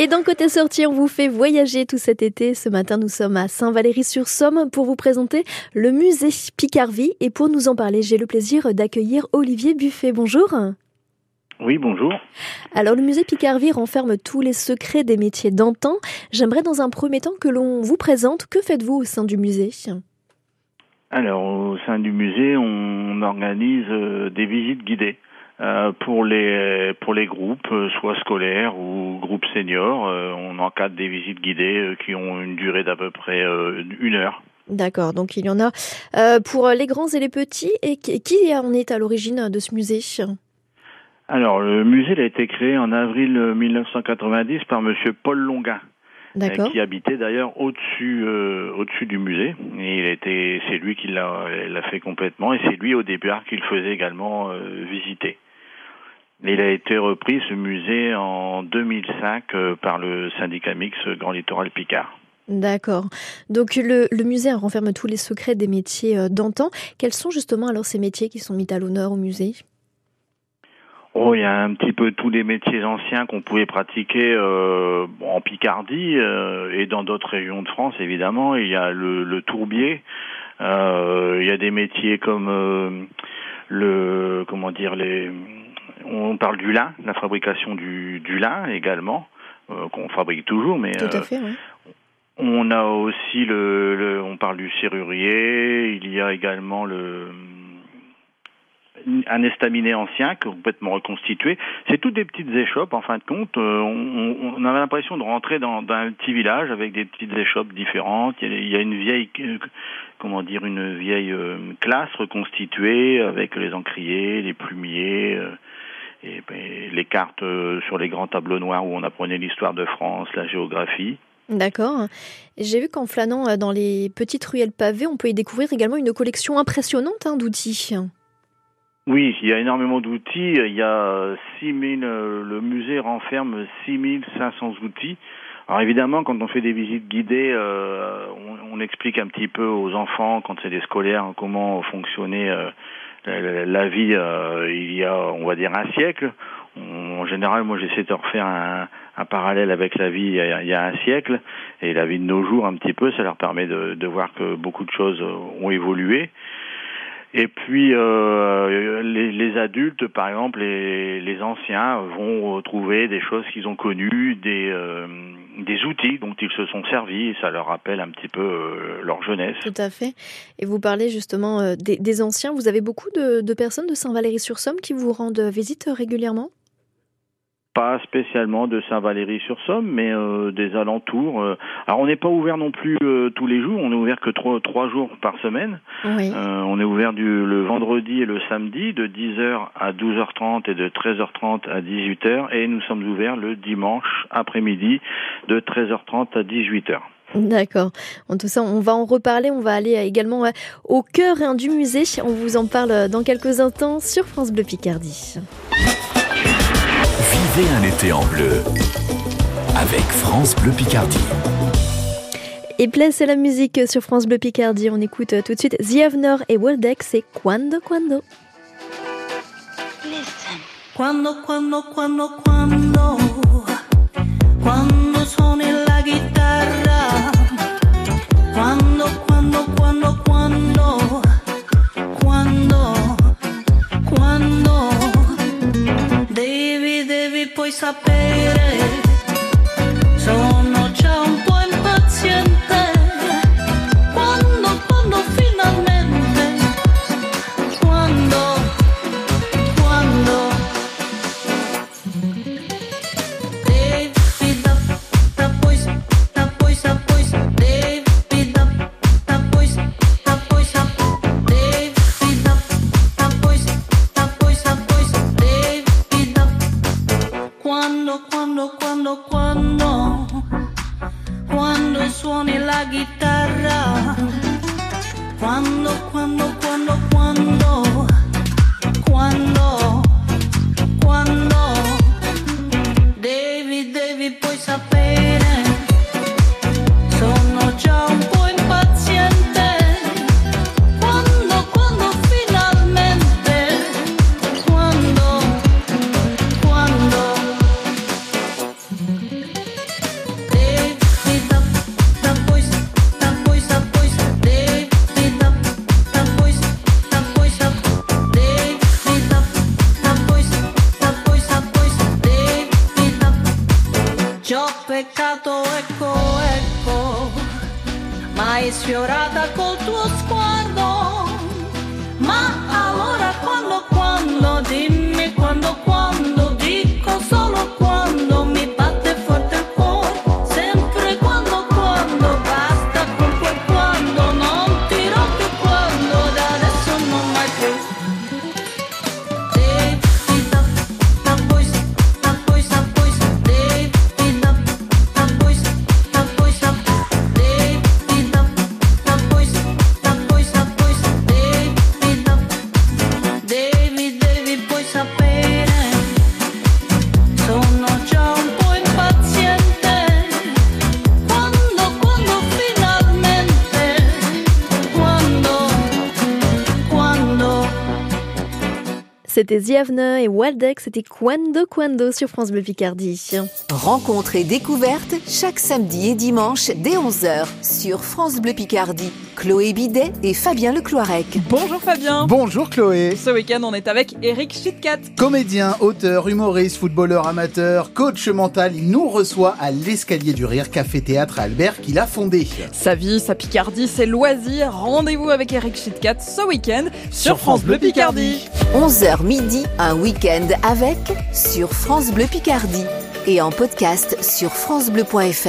Et dans Côté Sortie, on vous fait voyager tout cet été. Ce matin, nous sommes à Saint-Valery-sur-Somme pour vous présenter le musée Picardie. Et pour nous en parler, j'ai le plaisir d'accueillir Olivier Buffet. Bonjour. Oui, bonjour. Alors, le musée Picardie renferme tous les secrets des métiers d'antan. J'aimerais dans un premier temps que l'on vous présente. Que faites-vous au sein du musée? Alors, au sein du musée, on organise euh, des visites guidées. Euh, pour les pour les groupes, euh, soit scolaires ou groupes seniors, euh, on encadre des visites guidées qui ont une durée d'à peu près une heure. D'accord, donc il y en a pour les grands et les petits. Et qui en est à l'origine de ce musée? Alors, le musée a été créé en avril 1990 par Monsieur Paul Longuin. qui habitait d'ailleurs au-dessus au-dessus du musée et il était c'est lui qui l'a fait complètement et c'est lui au départ qui le faisait également visiter. Il a été repris, ce musée, en 2005 euh, par le syndicat mixte Grand Littoral Picard. D'accord. Donc le, le, musée renferme tous les secrets des métiers euh, d'antan. Quels sont justement alors ces métiers qui sont mis à l'honneur au musée? Oh, il y a un petit peu tous les métiers anciens qu'on pouvait pratiquer euh, en Picardie euh, et dans d'autres régions de France, évidemment. Il y a le, le tourbier. Euh, il y a des métiers comme le comment dire les on parle du lin, la fabrication du, du lin également, euh, qu'on fabrique toujours, mais Tout à euh, on a aussi le, on parle du serrurier, il y a également le un estaminet ancien complètement reconstitué. C'est toutes des petites échoppes en fin de compte. Euh, on, on, avait l'impression de rentrer dans, dans, un petit village avec des petites échoppes différentes. Il y a, une vieille, comment dire, une vieille classe reconstituée avec les encriers, les plumiers et ben, les cartes euh, sur les grands tableaux noirs où on apprenait l'histoire de France, la géographie. D'accord. J'ai vu qu'en flânant euh, dans les petites ruelles pavées, on peut y découvrir également une collection impressionnante hein, d'outils. Oui, il y a énormément d'outils. Il y a 6000, euh, le musée renferme 6500 outils. Alors évidemment, quand on fait des visites guidées, on, on, explique un petit peu aux enfants, quand c'est des scolaires, comment fonctionnait la vie euh, il y a, on va dire, un siècle. En général, moi, j'essaie de refaire un, parallèle avec la vie il y, a, un siècle et la vie de nos jours un petit peu. Ça leur permet de voir que beaucoup de choses ont évolué. Et puis euh, les, les, adultes, par exemple, les, les, anciens vont retrouver des choses qu'ils ont connues, des, euh, des outils dont ils se sont servis, et ça leur rappelle un petit peu euh, leur jeunesse. Tout à fait. Et vous parlez justement euh, des, des, anciens. Vous avez beaucoup de, de personnes de Saint-Valery-sur-Somme qui vous rendent visite régulièrement? Pas spécialement de Saint-Valery-sur-Somme, mais euh, des alentours. Euh. Alors on n'est pas ouvert non plus euh, tous les jours, on est ouvert que trois, trois jours par semaine. Oui. on est ouvert du, le vendredi et le samedi de 10h à 12h30 et de 13h30 à 18h, et nous sommes ouverts le dimanche après-midi de 13h30 à 18h. D'accord. En tout ça, on va en reparler. On va aller également au cœur du musée. On vous en parle dans quelques instants sur France Bleu Picardie. Vivez un été en bleu avec France Bleu Picardie. Et place à la musique sur France Bleu Picardie. On écoute tout de suite The Avnor et Worldex et Quando Quando. Listen. Quando, quando, quando, quando, quando suone la chitarra. Quando, quando, quando, quando. Peccato, ecco, ecco, ma hai sfiorata col tuo sguardo. Ma allora quando, quando, dimmi quando, quando, dico solo quando C'était Ziavna et Waldeck, c'était Quando Quando sur France Bleu Picardie. Rencontres et découvertes chaque samedi et dimanche dès 11h sur France Bleu Picardie. Chloé Bidet et Fabien Lecloirec. Bonjour Fabien Bonjour Chloé. Ce week-end, on est avec Eric Chitkat. Comédien, auteur, humoriste, footballeur amateur, coach mental, il nous reçoit à l'escalier du rire Café Théâtre à Albert qu'il a fondé. Sa vie, sa Picardie, ses loisirs. Rendez-vous avec Eric Chitkat ce week-end sur, France Bleu Picardie. 11h midi, un week-end avec sur France Bleu Picardie et en podcast sur francebleu.fr.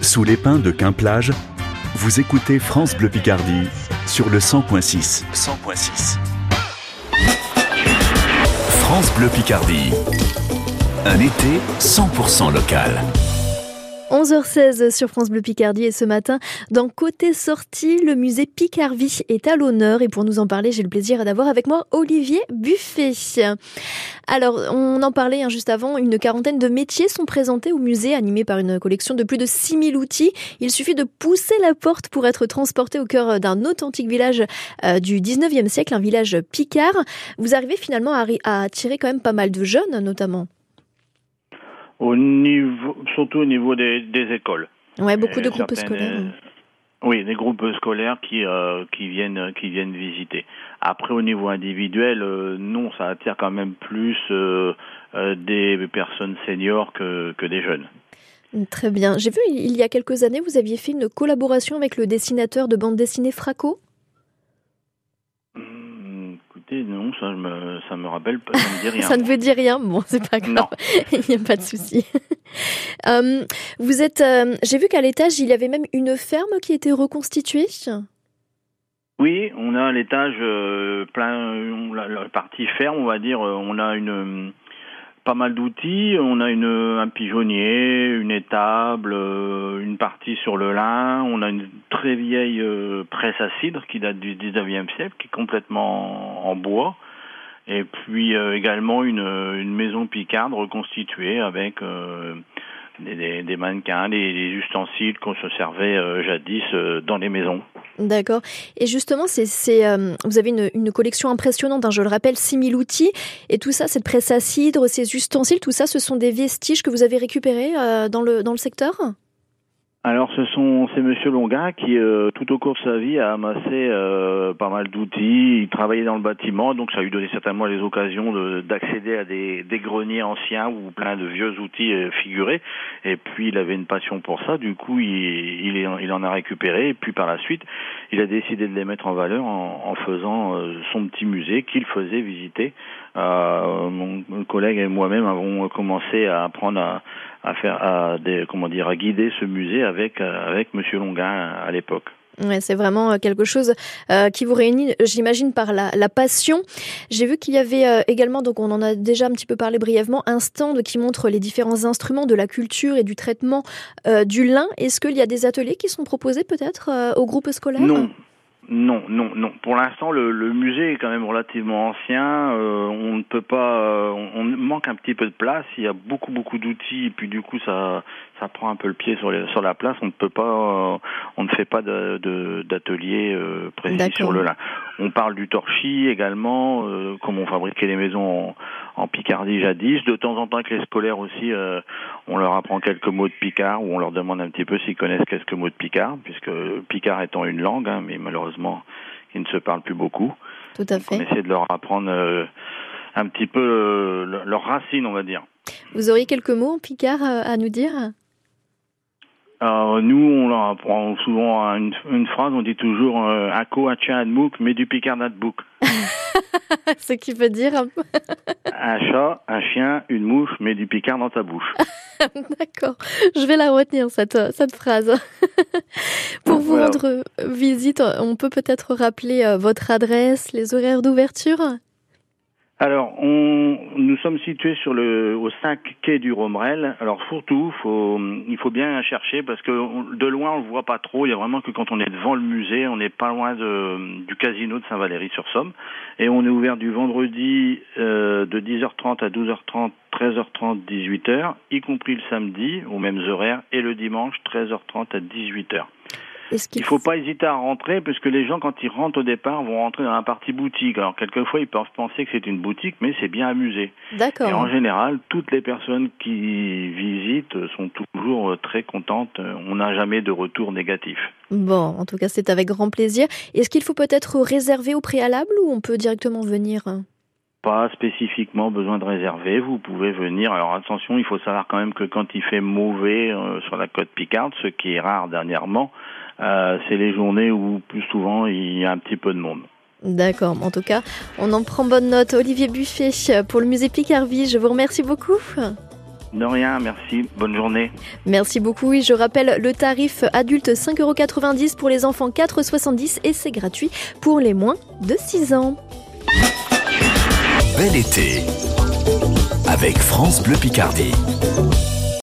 Sous les pins de Quimplage, vous écoutez France Bleu Picardie sur le 100.6. 100.6. France Bleu Picardie. Un été 100% local. 11h16 sur France Bleu Picardie et ce matin, dans Côté Sortie, le musée Picardie est à l'honneur et pour nous en parler, j'ai le plaisir d'avoir avec moi Olivier Buffet. Alors, on en parlait hein, juste avant, une quarantaine de métiers sont présentés au musée animé par une collection de plus de 6000 outils. Il suffit de pousser la porte pour être transporté au cœur d'un authentique village euh, du 19e siècle, un village picard. Vous arrivez finalement à, attirer quand même pas mal de jeunes notamment. Au niveau, surtout au niveau des, des écoles. Ouais, beaucoup de groupes scolaires. euh, Oui, des groupes scolaires qui euh, qui viennent qui viennent visiter. Après, au niveau individuel, euh, non, ça attire quand même plus euh, des personnes seniors que que des jeunes. Très bien. J'ai vu il y a quelques années, vous aviez fait une collaboration avec le dessinateur de bande dessinée Fraco. Écoutez, non, ça me ça me rappelle ça me dit rien. Ça ne veut dire rien. Bon, c'est pas grave. Il n'y a pas de souci. Euh, vous êtes. euh, J'ai vu qu'à l'étage, il y avait même une ferme qui était reconstituée. Oui, on a à l'étage euh, plein, on- la, la partie ferme, on va dire, on a une pas mal d'outils, on a une un pigeonnier, une étable, euh, une partie sur le lin, on a une très vieille euh, presse à cidre qui date du 19e siècle, qui est complètement en bois, et puis euh, également une, une maison picarde reconstituée avec des, mannequins, des, ustensiles qu'on se servait euh, jadis euh, dans les maisons. D'accord. Et justement, euh, vous avez une, collection impressionnante, hein, je le rappelle, 6000 outils. Et tout ça, cette presse à cidre, ces ustensiles, tout ça, ce sont des vestiges que vous avez récupérés dans, le, dans le secteur? Alors, ce sont c'est Monsieur Longa qui, euh, tout au cours de sa vie, a amassé euh, pas mal d'outils. Il travaillait dans le bâtiment, donc ça lui donnait certainement les occasions de- d'accéder à des, des greniers anciens ou plein de vieux outils euh, figurés. Et puis, il avait une passion pour ça. Du coup, il, il en a récupéré. Et puis, par la suite, il a décidé de les mettre en valeur en, en faisant euh, son petit musée qu'il faisait visiter. Euh, mon, collègue et moi-même avons commencé à apprendre à à faire à des comment dire à guider ce musée avec euh, avec Monsieur Longuin à l'époque. Ouais, c'est vraiment euh, quelque chose euh, qui vous réunit, j'imagine, par la, la passion. J'ai vu qu'il y avait euh, également, donc on en a déjà un petit peu parlé brièvement, un stand qui montre les différents instruments de la culture et du traitement euh, du lin. Est-ce qu'il y a des ateliers qui sont proposés peut-être au groupe scolaire? Non. Non, non, non. Pour l'instant, le, le musée est quand même relativement ancien. Euh, on ne peut pas, euh, on, on manque un petit peu de place. Il y a beaucoup, beaucoup d'outils, et puis du coup, ça, ça prend un peu le pied sur, les, sur la place. On ne peut pas, euh, on ne fait pas de- de- d'atelier euh, précis sur le lin. On parle du torchis également, euh, comme on fabriquait les maisons en, en Picardie jadis. De temps en temps, avec les scolaires aussi, euh, on leur apprend quelques mots de Picard ou on leur demande un petit peu s'ils connaissent quelques mots de Picard, puisque Picard étant une langue, hein, mais malheureusement, il ne se parle plus beaucoup. Tout à On fait. essaie de leur apprendre euh, un petit peu euh, leurs racines, on va dire. Vous auriez quelques mots en picard à nous dire? Alors, nous, on leur apprend souvent une, une phrase, on dit toujours euh, Ako, Admouk, mais du picard d'Adbouk. Ce qui veut dire un chat, un chien, une mouche, mais du picard dans ta bouche. D'accord, je vais la retenir cette, cette phrase. Pour vous Voilà. rendre euh, visite, on peut peut-être rappeler euh, votre adresse, les horaires d'ouverture? Alors, on, nous sommes situés sur le, au 5 quai du Romerel. Alors, surtout, faut, il faut bien chercher parce que de loin, on le voit pas trop. Il y a vraiment que quand on est devant le musée, on n'est pas loin de, du casino de Saint-Valery-sur-Somme. Et on est ouvert du vendredi euh, de 10h30 à 12h30, 13h30, 18h, y compris le samedi aux mêmes horaires, et le dimanche 13h30 à 18h. Il faut pas hésiter à rentrer parce que les gens quand ils rentrent au départ vont rentrer dans la partie boutique. Alors quelquefois ils peuvent penser que c'est une boutique mais c'est bien un musée. Et en D'accord. général, toutes les personnes qui visitent sont toujours très contentes. On n'a jamais de retour négatif. Bon, en tout cas, c'est avec grand plaisir. Est-ce qu'il faut peut-être réserver au préalable ou on peut directement venir? Pas spécifiquement besoin de réserver, vous pouvez venir. Alors attention, il faut savoir quand même que quand il fait mauvais euh, sur la côte Picarde, ce qui est rare dernièrement, euh, c'est les journées où plus souvent il y a un petit peu de monde. D'accord, en tout cas, on en prend bonne note. Olivier Buffet pour le musée Picarvie, je vous remercie beaucoup. De rien, merci, bonne journée. Merci beaucoup. Oui, je rappelle le tarif adulte 5,90€ pour les enfants 4,70€ et c'est gratuit pour les moins de 6 ans. Bel été avec France Bleu Picardie.